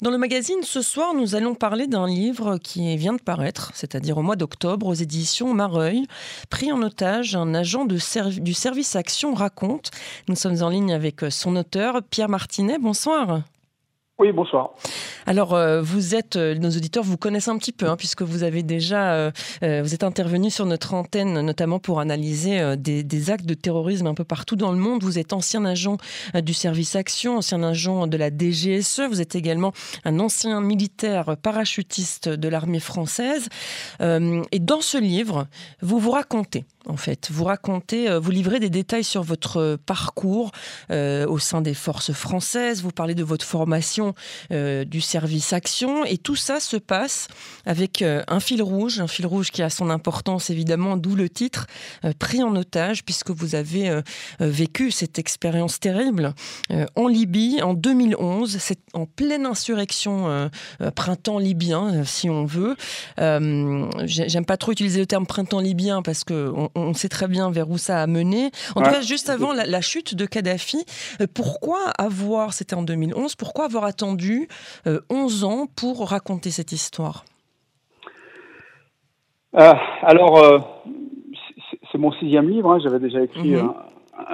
Dans le magazine ce soir, nous allons parler d'un livre qui vient de paraître, c'est-à-dire au mois d'octobre, aux éditions Mareuil. Pris en otage, un agent du service Action raconte. Nous sommes en ligne avec son auteur, Pierre Martinet. Bonsoir. Oui, bonsoir. Alors, euh, vous êtes, euh, nos auditeurs vous connaissent un petit peu, hein, puisque vous avez déjà, euh, vous êtes intervenu sur notre antenne, notamment pour analyser des, actes de terrorisme un peu partout dans le monde. Vous êtes ancien agent du service Action, ancien agent de la DGSE. Vous êtes également un ancien militaire parachutiste de l'armée française. et dans ce livre, vous vous racontez en fait. Vous racontez, vous livrez des détails sur votre parcours au sein des forces françaises. Vous parlez de votre formation euh, du service action. Et tout ça se passe avec euh, un fil rouge, un fil rouge qui a son importance évidemment, d'où le titre, euh, pris en otage, puisque vous avez vécu cette expérience terrible en Libye en 2011. C'est en pleine insurrection printemps libyen, si on veut. J'aime pas trop utiliser le terme printemps libyen parce qu'on on sait très bien vers où ça a mené. En tout cas, juste avant la, la chute de Kadhafi, pourquoi avoir, c'était en 2011, pourquoi avoir attendu 11 euh, ans pour raconter cette histoire euh, Alors, euh, c'est mon sixième livre. Hein. J'avais déjà écrit mhm.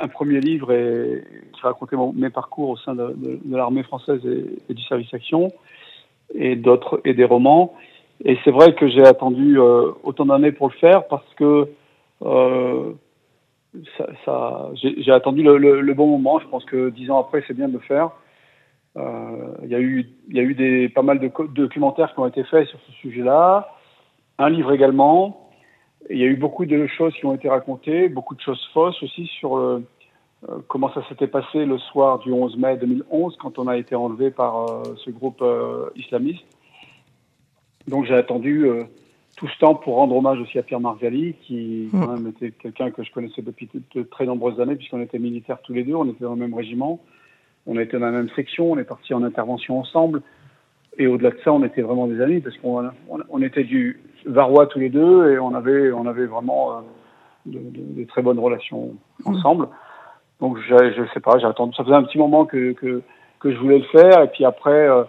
un, premier livre et, qui racontait mes parcours au sein de, l'armée française et, du service action et d'autres et des romans. Et c'est vrai que j'ai attendu autant d'années pour le faire parce que ça, j'ai attendu le, le, bon moment. Je pense que dix ans après, c'est bien de le faire. Euh, il y a eu, il y a eu des, pas mal de documentaires qui ont été faits sur ce sujet-là, un livre également. Il y a eu beaucoup de choses qui ont été racontées, beaucoup de choses fausses aussi sur euh, comment ça s'était passé le soir du 11 mai 2011 quand on a été enlevé par euh, ce groupe islamiste. Donc j'ai attendu tout ce temps pour rendre hommage aussi à Pierre Margali, qui quand même était quelqu'un que je connaissais depuis de très nombreuses années, puisqu'on était militaires tous les deux, on était dans le même régiment on était dans la même section, on est parti en intervention ensemble. Et au-delà de ça, on était vraiment des amis parce qu'on on, était du Varois tous les deux et on avait, on avait vraiment euh, de, très bonnes relations ensemble. Donc je, je sais pas, j'ai attendu. Ça faisait un petit moment que, que, que, je voulais le faire et puis après, euh,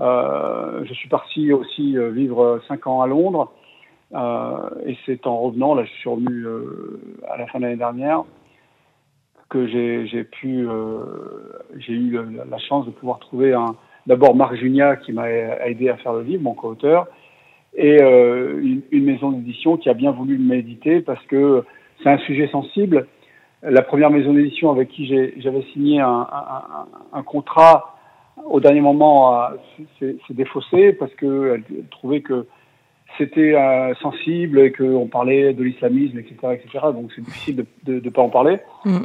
euh, je suis parti aussi vivre cinq ans à Londres. Et c'est en revenant, là, je suis revenu à la fin de l'année dernière que j'ai pu, euh, j'ai eu la, chance de pouvoir trouver un, d'abord Marc Junia qui m'a aidé à faire le livre, mon co-auteur, et euh, une, maison d'édition qui a bien voulu m'éditer parce que c'est un sujet sensible. La première maison d'édition avec qui j'avais signé un, contrat au dernier moment s'est défaussé parce qu'elle trouvait que c'était euh, sensible et qu'on parlait de l'islamisme, etc., etc. Donc c'est difficile de ne pas en parler. Mm.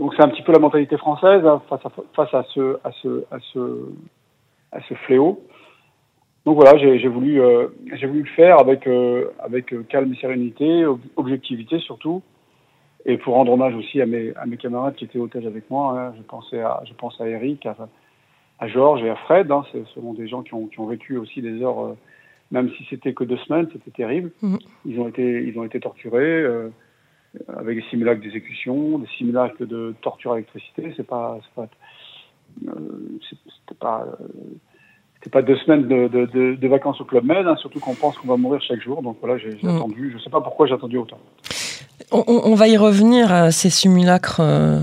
Donc c'est un petit peu la mentalité française hein, face, à, face à, ce, à, ce, à, ce, à ce fléau. Donc voilà, j'ai voulu, euh, j'ai voulu le faire avec, euh, avec calme et sérénité, objectivité surtout, et pour rendre hommage aussi à mes, à mes camarades qui étaient otages avec moi. Hein. Je, pensais à, je pense à Eric, à, à Georges et à Fred. Hein. Ce sont des gens qui ont, qui ont vécu aussi des heures, euh, même si c'était que deux semaines, c'était terrible. Mmh. Ils, ont été, ils ont été torturés. Avec des simulacres d'exécution, des simulacres de torture à l'électricité. C'est pas, c'est pas, euh, c'était pas, euh, pas deux semaines de, de, de, vacances au Club Med, hein, surtout qu'on pense qu'on va mourir chaque jour. Donc voilà, j'ai, mmh. attendu. Je sais pas pourquoi j'ai attendu autant. On, va y revenir à ces simulacres euh,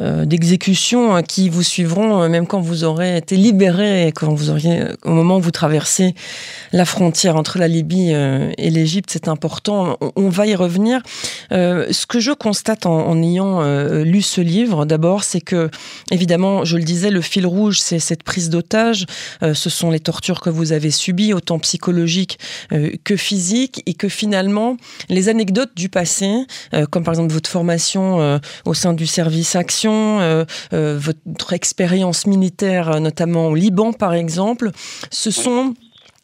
euh, d'exécution euh, qui vous suivront même quand vous aurez été libéré et quand vous auriez, au moment où vous traversez la frontière entre la Libye et l'Égypte, c'est important. On, va y revenir. ce que je constate en, ayant lu ce livre, d'abord, c'est que, évidemment, je le disais, le fil rouge, c'est cette prise d'otage. ce sont les tortures que vous avez subies, autant psychologiques que physiques, et que finalement, les anecdotes du passé, comme par exemple votre formation euh, au sein du service Action, euh, votre expérience militaire, notamment au Liban par exemple, ce sont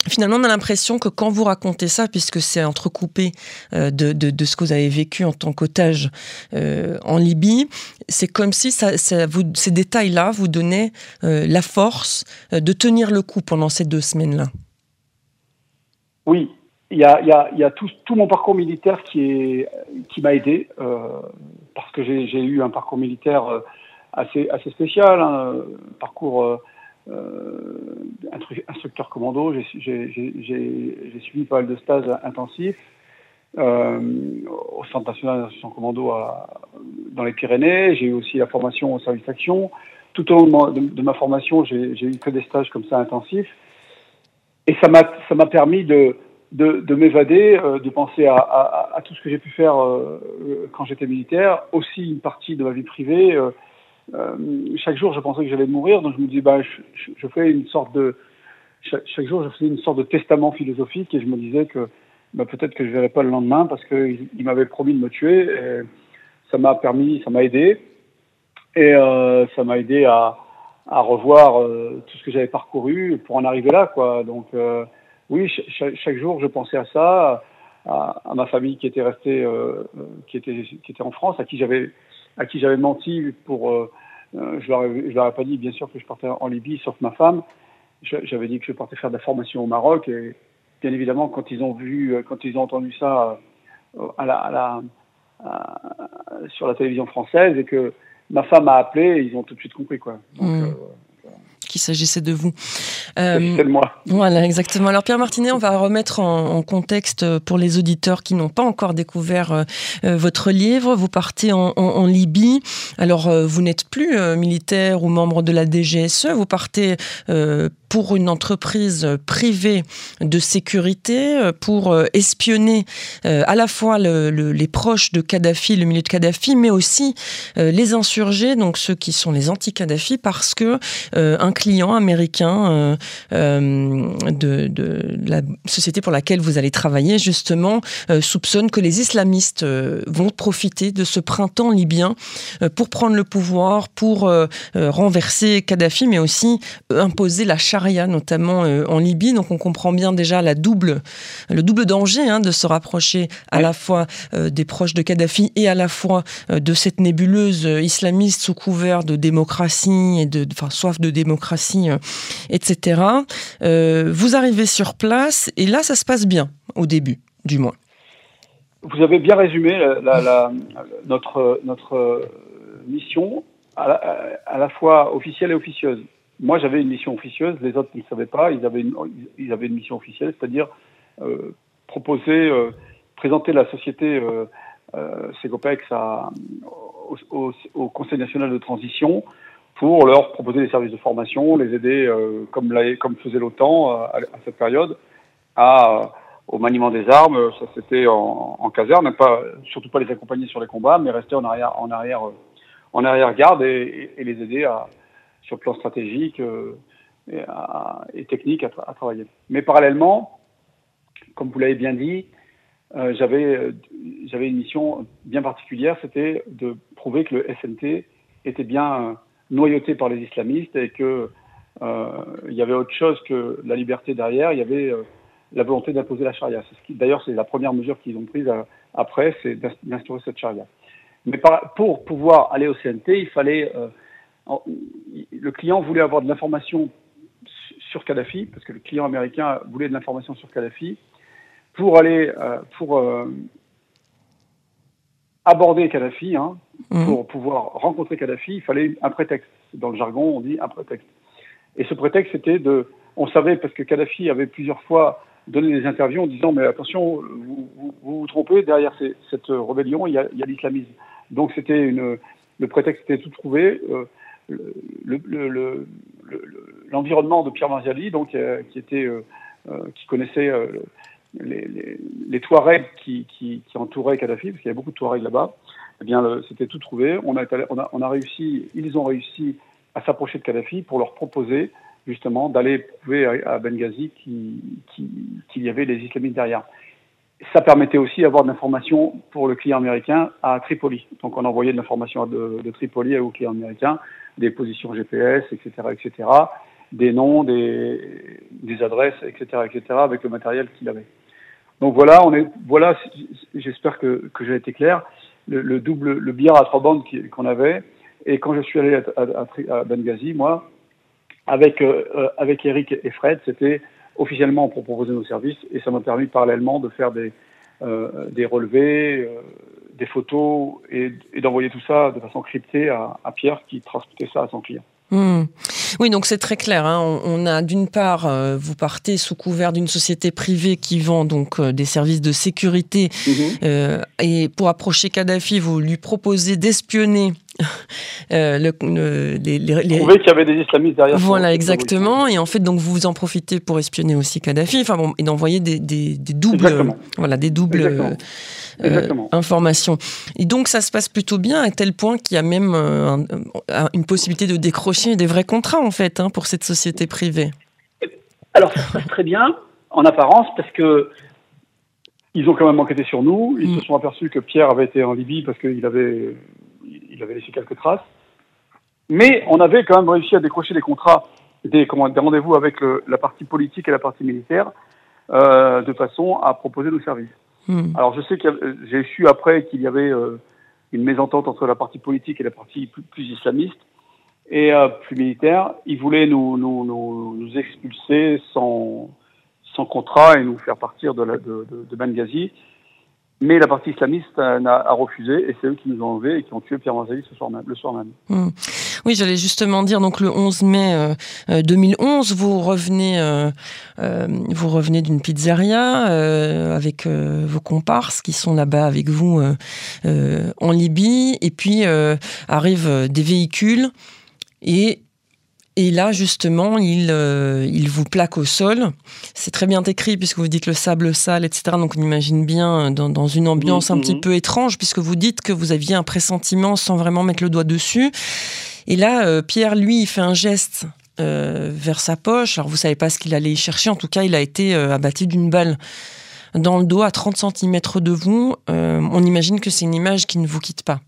Finalement, on a l'impression que quand vous racontez ça, puisque c'est entrecoupé de, de, ce que vous avez vécu en tant qu'otage en Libye, c'est comme si ça, ça vous, ces détails-là vous donnaient la force de tenir le coup pendant ces deux semaines-là. Oui, il y a, y a, y a tout, tout, mon parcours militaire qui, qui m'a aidé, euh, parce que j'ai eu un parcours militaire euh, assez, assez spécial, hein, parcours euh, instructeur commando. J'ai suivi pas mal de stages intensifs au Centre national d'instruction commando dans les Pyrénées. J'ai eu aussi la formation au service action. Tout au long de ma, formation, j'ai eu que des stages comme ça intensifs. Et ça m'a permis de, de, m'évader, euh, de penser à, à, tout ce que j'ai pu faire euh, quand j'étais militaire, aussi une partie de ma vie privée. Euh, chaque jour, je pensais que j'allais mourir, donc je me dis, bah, je, je, fais une sorte de, chaque, jour, je faisais une sorte de testament philosophique et je me disais que bah, peut-être que je ne verrais pas le lendemain parce qu'il il, m'avait promis de me tuer. Et ça m'a permis, ça m'a aidé et ça m'a aidé à, à revoir tout ce que j'avais parcouru pour en arriver là, quoi. Donc oui, chaque, jour, je pensais à ça, à, ma famille qui était restée, euh, qui était qui était en France, à qui j'avais à qui j'avais menti pour. Euh, euh, je leur je leur ai pas dit, bien sûr, que je partais en Libye, sauf ma femme. J'avais dit que je partais faire de la formation au Maroc, et bien évidemment, quand ils ont vu, quand ils ont entendu ça à la, à la sur la télévision française et que ma femme a appelé, ils ont tout de suite compris quoi. Donc, mmh qu'il s'agissait de vous. Euh, moi. Voilà, exactement. Alors Pierre Martinet, on va remettre en, contexte pour les auditeurs qui n'ont pas encore découvert euh, euh, votre livre. Vous partez en, Libye. Alors vous n'êtes plus militaire ou membre de la DGSE, vous partez pour une entreprise privée de sécurité pour espionner à la fois les proches de Kadhafi, le milieu de Kadhafi, mais aussi les insurgés, donc ceux qui sont les anti-Kadhafi, parce que un client américain euh, euh, de, la société pour laquelle vous allez travailler, justement, euh, soupçonne que les islamistes vont profiter de ce printemps libyen pour prendre le pouvoir, pour renverser Kadhafi, mais aussi imposer la charia, notamment en Libye. Donc on comprend bien déjà le double danger hein, de se rapprocher à la fois des proches de Kadhafi et à la fois de cette nébuleuse islamiste sous couvert de démocratie et de, soif de démocratie euh, etc. Euh, vous arrivez sur place et là, ça se passe bien, au début, du moins. Vous avez bien résumé notre, notre mission, à la, fois officielle et officieuse. Moi, j'avais une mission officieuse, les autres ne savaient pas, ils avaient une, ils avaient une mission officielle, c'est-à-dire euh, proposer, présenter la société euh, Segopex au, Conseil national de transition pour leur proposer des services de formation, les aider, euh, comme, comme faisait l'OTAN euh, à, cette période, à, euh, au maniement des armes. Ça c'était en, en, caserne, pas, surtout pas les accompagner sur les combats, mais rester en arrière, en arrière, en arrière garde et, et, les aider à, sur le plan stratégique et, et, technique à, à, travailler. Mais parallèlement, comme vous l'avez bien dit, j'avais j'avais une mission bien particulière, c'était de prouver que le SNT était bien noyauté par les islamistes et que euh, il y avait autre chose que la liberté derrière, il y avait euh, la volonté d'imposer la charia. D'ailleurs, c'est la première mesure qu'ils ont prise euh, après, c'est d'instaurer cette charia. Mais pour pouvoir aller au CNT, il fallait le client voulait avoir de l'information sur Kadhafi, parce que le client américain voulait de l'information sur Kadhafi, pour aller pour aborder Kadhafi, hein, mhm. pour pouvoir rencontrer Kadhafi, il fallait un prétexte. Dans le jargon, on dit un prétexte. Et ce prétexte, c'était de. On savait, parce que Kadhafi avait plusieurs fois donné des interviews en disant Mais attention, vous vous, trompez, derrière cette rébellion, il y a, l'islamisme. Donc c'était une. Le prétexte était tout trouvé. Euh, l'environnement le, de Pierre Marziali, donc, euh, qui, était, euh, qui connaissait les, les, Touaregs qui, qui, qui, entouraient Kadhafi, parce qu'il y avait beaucoup de Touaregs là-bas, eh bien, c'était tout trouvé. On a, on, a, on a réussi, ils ont réussi à s'approcher de Kadhafi pour leur proposer justement d'aller prouver à, Benghazi qu'il y avait des islamistes derrière. Ça permettait aussi d'avoir de l'information pour le client américain à Tripoli. Donc on envoyait de l'information de, de, Tripoli au client américain, des positions GPS, etc., etc., des noms, des, des adresses, etc., etc., avec le matériel qu'il avait. Donc voilà, on est, voilà, j'espère que, que j'ai été clair. Le, double, le billard à trois bandes qu'on avait. Et quand je suis allé à, Benghazi, moi, avec, euh, avec Eric et Fred, c'était officiellement pour proposer nos services et ça m'a permis parallèlement de faire des, euh, des relevés, euh, des photos et, et d'envoyer tout ça de façon cryptée à, à Pierre qui transmettait ça à son client. Hmm. Oui, donc c'est très clair. Hein. On, a d'une part, euh, vous partez sous couvert d'une société privée qui vend donc euh, des services de sécurité, mhm. euh, et pour approcher Kadhafi, vous lui proposez d'espionner. le, les, les, qu'il y avait des islamistes derrière. Voilà, exactement. Et en fait, donc vous en profitez pour espionner aussi Kadhafi, enfin bon, et d'envoyer des, des, des, doubles, voilà, des doubles euh, information. Et donc ça se passe plutôt bien à tel point qu'il y a même euh, une possibilité de décrocher des vrais contrats en fait hein, pour cette société privée. Alors ça se passe très bien en apparence parce que ils ont quand même enquêté sur nous. Ils mm. se sont aperçus que Pierre avait été en Libye parce qu'il avait, il avait laissé quelques traces. Mais on avait quand même réussi à décrocher des contrats, des, des rendez-vous avec la partie politique et la partie militaire, euh, de façon à proposer nos services. Hmm. Alors je sais que j'ai su après qu'il y avait euh, une mésentente entre la partie politique et la partie plus, islamiste et euh, plus militaire. Ils voulaient nous, nous, nous, nous, expulser sans, sans contrat et nous faire partir de, la, de, de, de Benghazi. Mais la partie islamiste a, a refusé et c'est eux qui nous ont enlevés et qui ont tué Pierre Marzali ce soir même, le soir même. Hmm. Oui, j'allais justement dire, donc le 11 mai 2011, euh, euh, vous revenez, euh, vous revenez d'une pizzeria avec vos comparses qui sont là-bas avec vous en Libye et puis arrivent des véhicules et et là, justement, il, euh, il vous plaque au sol. C'est très bien écrit puisque vous dites le sable sale, etc. Donc on imagine bien dans, dans une ambiance un petit peu étrange puisque vous dites que vous aviez un pressentiment sans vraiment mettre le doigt dessus. Et là, euh, Pierre, lui, il fait un geste euh, vers sa poche. Alors vous savez pas ce qu'il allait chercher. En tout cas, il a été abattu d'une balle dans le dos à 30 cm de vous. on imagine que c'est une image qui ne vous quitte pas.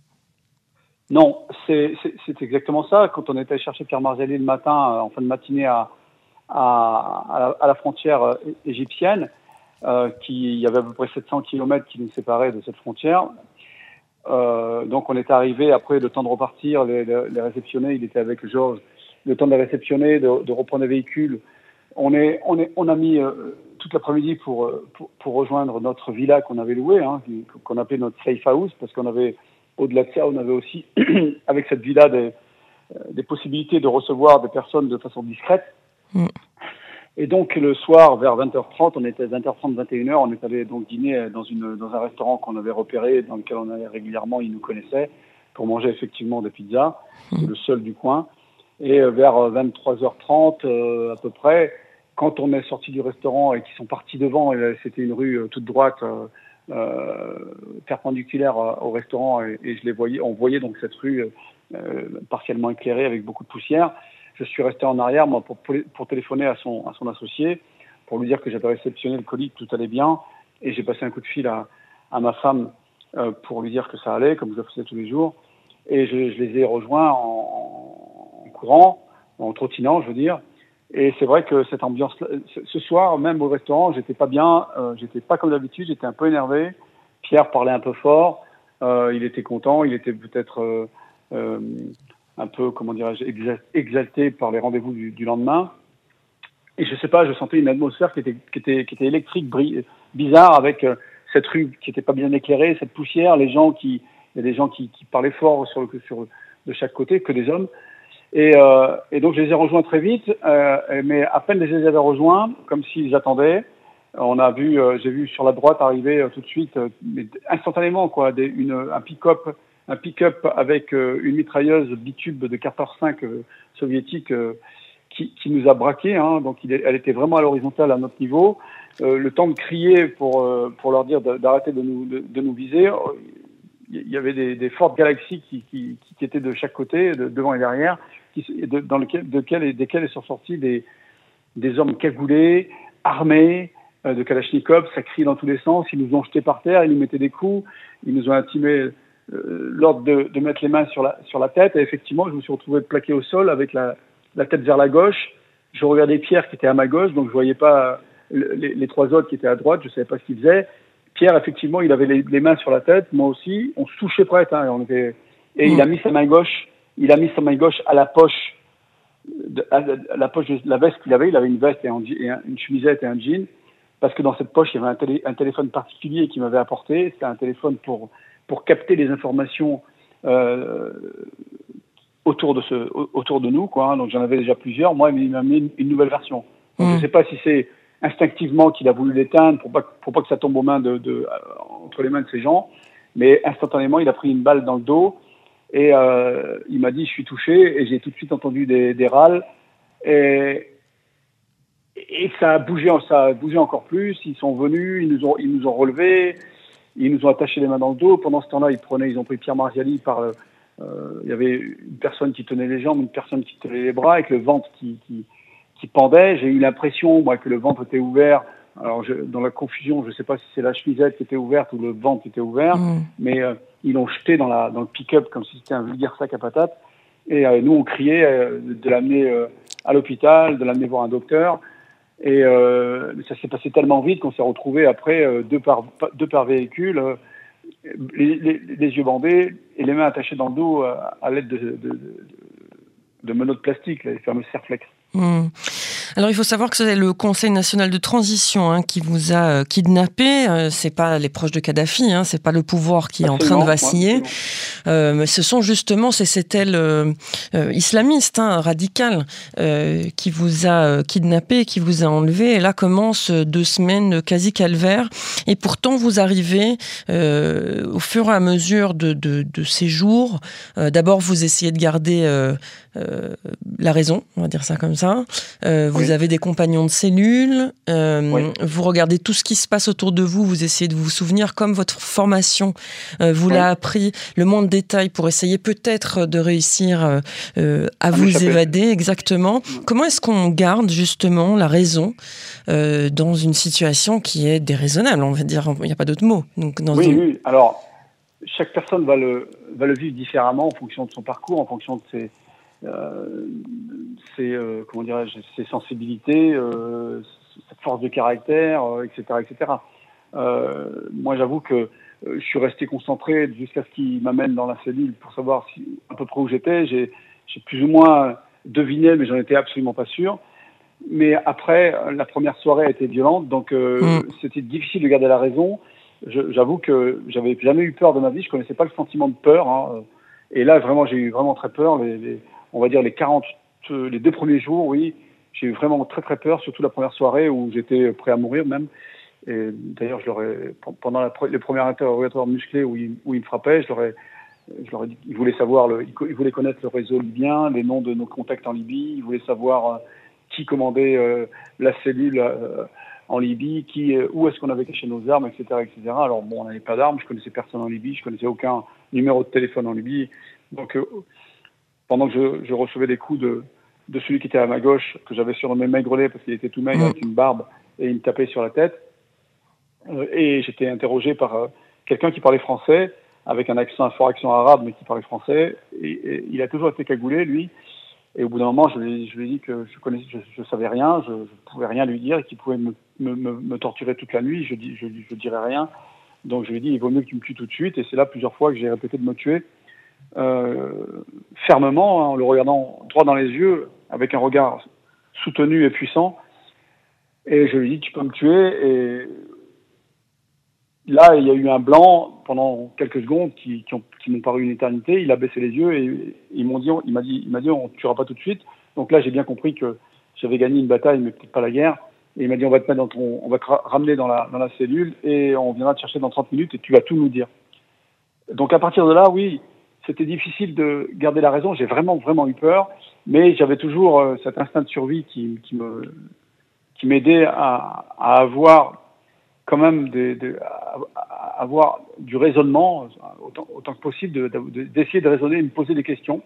Non, c'est exactement ça. Quand on était chercher Pierre Marzali le matin, euh, en fin de matinée, à, à, à, la, frontière euh, égyptienne, euh, qui, il y avait à peu près 700 kilomètres qui nous séparaient de cette frontière. Euh, donc on est arrivé après le temps de repartir, les, les, réceptionner, il était avec Georges, le temps de les réceptionner, de, de reprendre les véhicules. On, est, on, est, on a mis euh, toute l'après-midi pour, pour, pour, rejoindre notre villa qu'on avait louée, hein, qu'on appelait notre safe house, parce qu'on avait au-delà de ça, on avait aussi, avec cette villa, des, euh, des, possibilités de recevoir des personnes de façon discrète. Mm. Et donc, le soir, vers 20h30, on était 20h30, 21h, on est allé donc dîner dans, une, dans un restaurant qu'on avait repéré, dans lequel on allait régulièrement, ils nous connaissaient, pour manger effectivement des pizzas. Mm. le seul du coin. Et euh, vers 23h30, euh, à peu près, quand on est sorti du restaurant et qu'ils sont partis devant, c'était une rue toute droite, euh, perpendiculaire au restaurant et, je les voyais, on voyait donc cette rue euh, partiellement éclairée avec beaucoup de poussière. Je suis resté en arrière moi, pour, pour téléphoner à son, à son associé pour lui dire que j'avais réceptionné le colis, que tout allait bien, et j'ai passé un coup de fil à, à ma femme euh, pour lui dire que ça allait, comme je le faisais tous les jours, et je, je les ai rejoints en, courant, en trottinant, je veux dire, et c'est vrai que cette ambiance, ce soir, même au restaurant, j'étais pas bien, euh, j'étais pas comme d'habitude, j'étais un peu énervé. Pierre parlait un peu fort, euh, il était content, il était peut-être euh, euh un peu, comment dirais-je, exalté par les rendez-vous du, lendemain. Et je sais pas, je sentais une atmosphère qui était, qui était, qui était électrique, bizarre, avec euh, cette rue qui était pas bien éclairée, cette poussière, les gens qui, il y a des gens qui, qui parlaient fort sur, le, sur de chaque côté, que des hommes. Et, euh, et, donc je les ai rejoints très vite, euh, mais à peine les avais rejoints, comme s'ils attendaient, on a vu, euh, j'ai vu sur la droite arriver euh, tout de suite, euh, mais instantanément quoi, des, une, un pick-up, un pick-up avec une mitrailleuse bitube de Carter 5 soviétique qui, qui, nous a braqué. Hein, donc il, elle était vraiment à l'horizontale à notre niveau. le temps de crier pour pour leur dire d'arrêter nous de nous viser il y avait des, des fortes galaxies qui, qui, qui, étaient de chaque côté, de, devant et derrière, qui, de, dans lequel, de desquels sont sortis des, des hommes cagoulés, armés, euh, de Kalachnikov, ça crie dans tous les sens, ils nous ont jetés par terre, ils nous mettaient des coups, ils nous ont intimé euh, l'ordre de, de, mettre les mains sur la, sur la tête, et effectivement, je me suis retrouvé plaqué au sol avec la, la tête vers la gauche, je regardais Pierre qui était à ma gauche, donc je voyais pas les, les trois autres qui étaient à droite, je savais pas ce qu'ils faisaient, Pierre, effectivement, il avait les, mains sur la tête, moi aussi. On se touchait prête, hein, et, on était... et il a mis sa main gauche, il a mis sa main gauche à la poche, de, à la poche de la veste qu'il avait. Il avait une veste et, une chemisette et un jean, parce que dans cette poche, il y avait un, téléphone particulier qu'il m'avait apporté. C'était un téléphone pour pour capter les informations euh, autour de ce, autour de nous, quoi. Hein. donc j'en avais déjà plusieurs. Moi, il m'a mis une, nouvelle version. je ne mmh. sais pas si c'est instinctivement qu'il a voulu l'éteindre pour pas, pour pas que ça tombe aux mains de, de, entre les mains de ces gens, mais instantanément, il a pris une balle dans le dos et euh, il m'a dit je suis touché et j'ai tout de suite entendu des, des râles et, et ça a bougé, ça a bougé encore plus. Ils sont venus, ils nous ont, ils nous ont relevés, ils nous ont attaché les mains dans le dos. Pendant ce temps-là, ils prenaient, ils ont pris Pierre Marziali par, euh, il y avait une personne qui tenait les jambes, une personne qui tenait les bras, avec le ventre qui, qui, qui pendait. J'ai eu l'impression, moi, que le ventre était ouvert. Alors, je, dans la confusion, je ne sais pas si c'est la chemisette qui était ouverte ou le ventre qui était ouvert, mmh. mais euh, ils l'ont jeté dans, la, dans le pick-up comme si c'était un vulgaire sac à patates. Et euh, nous, on criait euh, de l'amener à l'hôpital, de l'amener voir un docteur. Et ça s'est passé tellement vite qu'on s'est retrouvé après deux par deux par véhicule, les, les, les, yeux bandés et les mains attachées dans le dos à, l'aide de, de, de, de, menottes plastiques, les fameux serflex. Mmh. Alors il faut savoir que c'est le Conseil national de transition hein, qui vous a euh, kidnappé. Euh, c'est pas les proches de Kadhafi, hein, c'est pas le pouvoir qui est en train de vaciller. Euh, mais ce sont justement ces, aile euh, islamiste, hein, radicale, qui vous a kidnappé, qui vous a enlevé. Et là commence deux semaines quasi calvaire. Et pourtant vous arrivez au fur et à mesure de, de, de ces jours. D'abord vous essayez de garder la raison, on va dire ça comme ça. Vous avez des compagnons de cellules, euh, vous regardez tout ce qui se passe autour de vous, vous essayez de vous souvenir comme votre formation euh, vous l'a appris, le monde détail pour essayer peut-être de réussir euh, à, vous évader exactement. Mm. Comment est-ce qu'on garde justement la raison dans une situation qui est déraisonnable On va dire, il n'y a pas d'autre mot. Donc, dans oui, oui, alors chaque personne va le, va le vivre différemment en fonction de son parcours, en fonction de ses euh, ses, euh, comment dirais-je, ses sensibilités, euh, sa force de caractère, etc., etc. moi, j'avoue que je suis resté concentré jusqu'à ce qu'il m'amène dans la cellule pour savoir si, à peu près où j'étais. J'ai, j'ai plus ou moins deviné, mais j'en étais absolument pas sûr. Mais après, la première soirée a été violente, donc mm. c'était difficile de garder la raison. j'avoue que j'avais jamais eu peur de ma vie. Je connaissais pas le sentiment de peur. Hein. Et là, vraiment, j'ai eu vraiment très peur. Les, les, on va dire les 40, les deux premiers jours, oui, j'ai eu vraiment très très peur, surtout la première soirée où j'étais prêt à mourir même. Et d'ailleurs, je l'aurais pendant la, les premiers interrogatoires musclés où il, où il me frappait, je l'aurais je leur ai dit, il voulait savoir, le, il voulait connaître le réseau libyen, les noms de nos contacts en Libye, il voulait savoir euh, qui commandait euh, la cellule euh, en Libye, qui, où est-ce qu'on avait caché nos armes, etc., etc. Alors bon, on n'avait pas d'armes, je connaissais personne en Libye, je connaissais aucun numéro de téléphone en Libye, donc pendant que je, je, recevais des coups de, de celui qui était à ma gauche, que j'avais surnommé Maigrelet parce qu'il était tout maigre, avec une barbe, et il me tapait sur la tête. Euh, et j'étais interrogé par euh, quelqu'un qui parlait français, avec un accent, un fort accent arabe, mais qui parlait français. Et, et il a toujours été cagoulé, lui. Et au bout d'un moment, je lui, je lui ai dit que je connaissais, je, je savais rien, je, je pouvais rien lui dire, et qu'il pouvait me, me, me, torturer toute la nuit. Je dis, je, je dirais rien. Donc je lui ai dit, il vaut mieux qu'il me tue tout de suite. Et c'est là plusieurs fois que j'ai répété de me tuer fermement, hein, en le regardant droit dans les yeux, avec un regard soutenu et puissant. Et je lui dit, tu peux me tuer. Et là, il y a eu un blanc pendant quelques secondes qui, m'ont paru une éternité. Il a baissé les yeux et ils m'ont dit, il m'a dit, il m'a dit, on ne tuera pas tout de suite. Donc là, j'ai bien compris que j'avais gagné une bataille, mais peut-être pas la guerre. Et il m'a dit, on va te ramener dans la cellule et on viendra te chercher dans 30 minutes et tu vas tout nous dire. Donc à partir de là, oui, c'était difficile de garder la raison. J'ai vraiment, vraiment eu peur, mais j'avais toujours euh, cet instinct de survie qui, qui m'aidait à, avoir quand même avoir du raisonnement autant, que possible, d'essayer de, de, raisonner, de me poser des questions.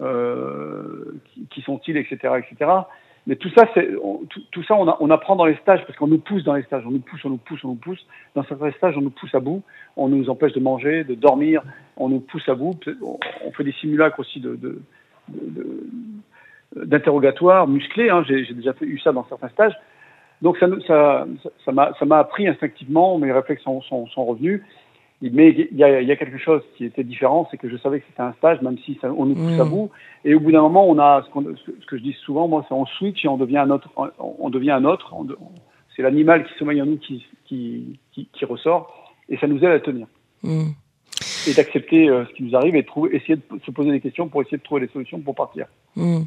Euh, qui, qui sont-ils, etc., etc. Mais tout ça, c'est, tout, ça, on, apprend dans les stages parce qu'on nous pousse dans les stages, on nous pousse, on nous pousse, on nous pousse. Dans certains stages, on nous pousse à bout, on nous empêche de manger, de dormir, on nous pousse à bout. On fait des simulacres aussi d'interrogatoires musclés. Hein. J'ai, déjà eu ça dans certains stages. Donc ça, ça, ça, m'a, appris instinctivement, mes réflexes sont, sont revenus. Mais il y, a, il y a, quelque chose qui était différent, c'est que je savais que c'était un stage, même si ça, on nous pousse à mmh. bout. Et au bout d'un moment, on a ce, ce, que je dis souvent, moi, c'est on switch et on devient un autre. On, devient un autre. c'est l'animal qui sommeille en nous qui, qui, qui, qui, ressort, et ça nous aide à tenir. Mmh. et d'accepter ce qui nous arrive et de trouver, essayer de se poser des questions pour essayer de trouver des solutions pour partir. Hmm.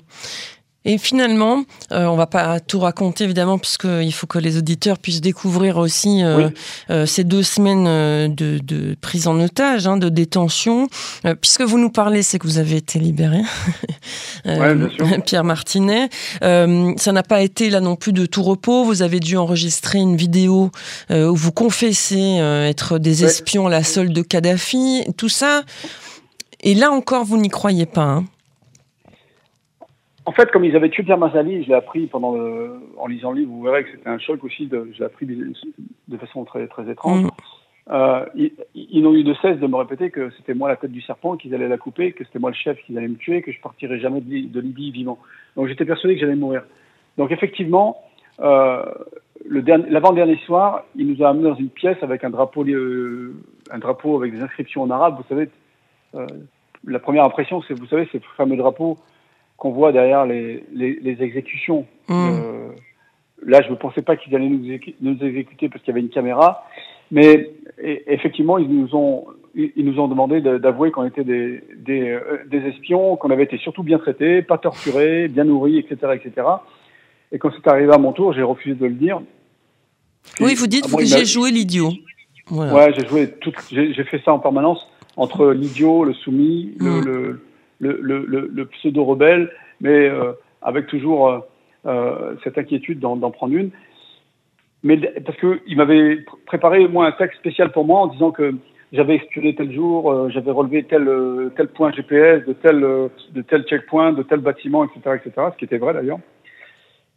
Et finalement, euh, on va pas tout raconter évidemment, puisqu'il faut que les auditeurs puissent découvrir aussi euh, euh, ces deux semaines euh, de, de, prise en otage, hein, de détention. Puisque vous nous parlez, c'est que vous avez été libéré, ouais, Pierre Martinet. ça n'a pas été là non plus de tout repos. Vous avez dû enregistrer une vidéo où vous confessez être des espions à la solde de Kadhafi. Tout ça. Et là encore, vous n'y croyez pas. Hein en fait, comme ils avaient tué Pierre Mazzali, je l'ai appris pendant le, en lisant le livre, vous verrez que c'était un choc aussi, de, je l'ai appris de, façon très, très étrange. Mm. Euh, ils, ils n'ont eu de cesse de me répéter que c'était moi la tête du serpent, qu'ils allaient la couper, que c'était moi le chef, qu'ils allaient me tuer, que je partirais jamais de, de Libye vivant. Donc j'étais persuadé que j'allais mourir. Donc effectivement, euh, l'avant-dernier soir, il nous a amenés dans une pièce avec un drapeau, euh, un drapeau avec des inscriptions en arabe. Vous savez, la première impression, c'est, vous savez, ces fameux drapeaux qu'on voit derrière les, les, les exécutions. Mmh. Euh, là, je ne pensais pas qu'ils allaient nous, nous, exécuter parce qu'il y avait une caméra, mais et, effectivement, ils nous ont, ils nous ont demandé d'avouer qu'on était des, des, euh, des espions, qu'on avait été surtout bien traités, pas torturés, bien nourris, etc., etc. Et quand c'est arrivé à mon tour, j'ai refusé de le dire. oui, vous dites, que j'ai joué l'idiot. Voilà. Ouais, j'ai joué tout, j'ai fait ça en permanence entre l'idiot, le soumis, mmh. le, le le, le, le pseudo-rebelle, mais euh, avec toujours euh, euh cette inquiétude d'en prendre une. Mais parce qu'il m'avait préparé moi un texte spécial pour moi en disant que j'avais espionné tel jour, j'avais relevé tel tel point GPS de tel de tel checkpoint, de tel bâtiment, etc., etc. Ce qui était vrai d'ailleurs.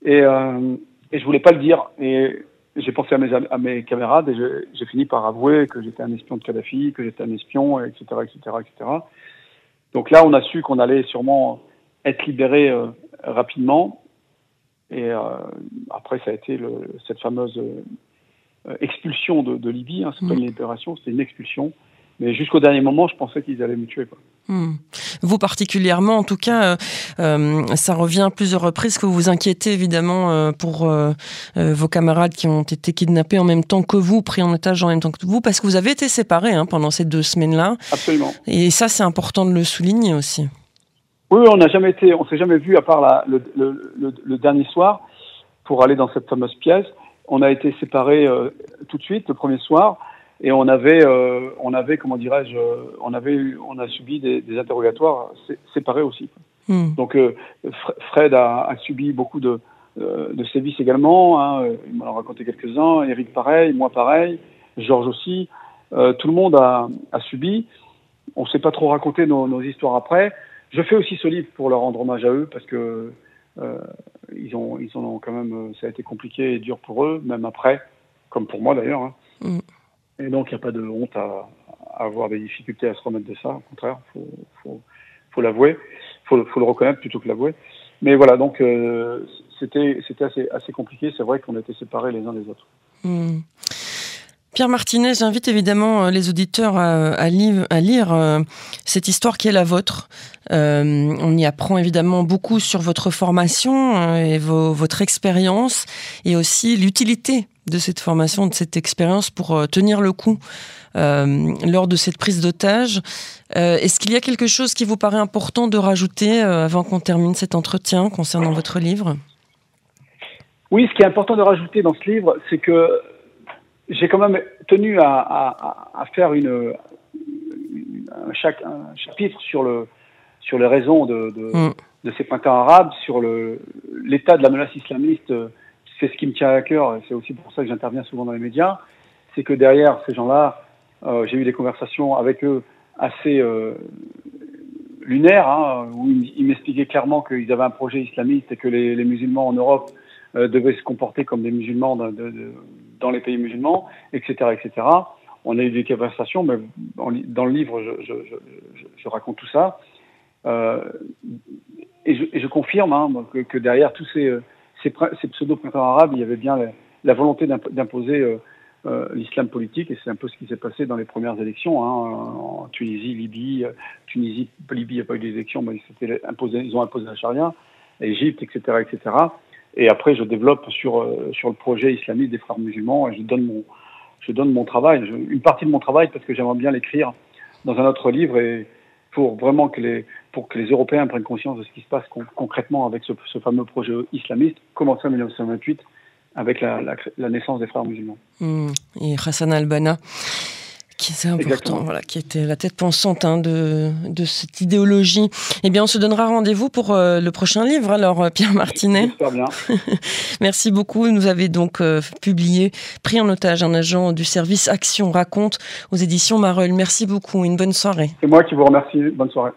Et et je voulais pas le dire. Et j'ai pensé à mes à mes camarades et j'ai fini par avouer que j'étais un espion de Kadhafi, que j'étais un espion, etc., etc., etc. Donc là, on a su qu'on allait sûrement être libéré euh, rapidement. Et euh, après, ça a été le, cette fameuse euh, expulsion de, de Libye. Hein, c'est pas une libération, c'était une expulsion. Mais jusqu'au dernier moment, je pensais qu'ils allaient me tuer. Quoi. Hmm. Vous particulièrement, en tout cas, euh, ça revient à plusieurs reprises que vous vous inquiétez évidemment euh, pour euh, vos camarades qui ont été kidnappés en même temps que vous, pris en otage en même temps que vous, parce que vous avez été séparés hein, pendant ces deux semaines-là. Absolument. Et ça, c'est important de le souligner aussi. Oui, on n'a jamais été, on s'est jamais vu à part la, le, le, le, le, dernier soir pour aller dans cette fameuse pièce. On a été séparés tout de suite le premier soir et on avait, euh, on avait, comment dirais-je, on avait, on a subi des, des interrogatoires séparés aussi. Hmm. Donc euh, Fred a, a, subi beaucoup de, euh, de sévices également. Hein, il m'en a raconté quelques-uns. Eric pareil, moi pareil, Georges aussi. Euh, tout le monde a, a subi. On ne s'est pas trop raconté nos, nos, histoires après. Je fais aussi ce livre pour leur rendre hommage à eux parce que euh, ils ont, ils ont quand même, ça a été compliqué et dur pour eux, même après, comme pour moi d'ailleurs. Hein. Hmm. Et donc, il n'y a pas de honte à, à, avoir des difficultés à se remettre de ça. Au contraire, il faut, faut, faut l'avouer. Il faut, faut, le reconnaître plutôt que l'avouer. Mais voilà, donc euh, c'était assez, assez compliqué. C'est vrai qu'on était séparés les uns des autres. Mmh. Pierre Martinez, j'invite évidemment euh, les auditeurs à, lire, euh, cette histoire qui est la vôtre. Euh, on y apprend évidemment beaucoup sur votre formation et votre expérience et aussi l'utilité de cette formation, de cette expérience pour tenir le coup lors de cette prise d'otage. Est-ce qu'il y a quelque chose qui vous paraît important de rajouter avant qu'on termine cet entretien concernant votre livre? Oui, ce qui est important de rajouter dans ce livre, c'est que j'ai quand même tenu à, à, à faire une, une un, chaque, un chapitre sur, le, sur les raisons de, de, mm. de ces printemps arabes, sur l'état de la menace islamiste c'est ce qui me tient à cœur, c'est aussi pour ça que j'interviens souvent dans les médias, c'est que derrière ces gens-là, euh, j'ai eu des conversations avec eux assez euh, lunaires, hein, où ils, m'expliquaient clairement qu'ils avaient un projet islamiste et que les, les musulmans en Europe euh, devaient se comporter comme des musulmans de, de, dans les pays musulmans, etc., etc. On a eu des conversations, mais dans le livre, je, raconte tout ça. Euh, et, je, confirme hein, que, derrière tous ces ces, ces pseudo-printemps arabes, il y avait bien la, volonté d'imposer euh, euh, l'islam politique, et c'est un peu ce qui s'est passé dans les premières élections, hein, en Tunisie, Libye, Tunisie, Libye, il n'y a pas eu d'élection, mais ils ont imposé la charia, Égypte, etc., etc. Et après, je développe sur euh, sur le projet islamiste des frères musulmans, et je donne mon je donne mon travail, une partie de mon travail parce que j'aimerais bien l'écrire dans un autre livre et pour vraiment que les, pour que les Européens prennent conscience de ce qui se passe concrètement avec ce, fameux projet islamiste, commencé en 1928 avec la, naissance des frères musulmans. Mmh. Et Hassan al-Banna qui c'est important, voilà, qui était la tête pensante hein, de, de, cette idéologie. Eh bien, on se donnera rendez-vous pour euh, le prochain livre, alors euh, Pierre Martinet. bien. Merci beaucoup. Vous avez donc euh, publié Pris en otage un agent du service Action raconte aux éditions Mareuil. Merci beaucoup. Une bonne soirée. C'est moi qui vous remercie. Bonne soirée.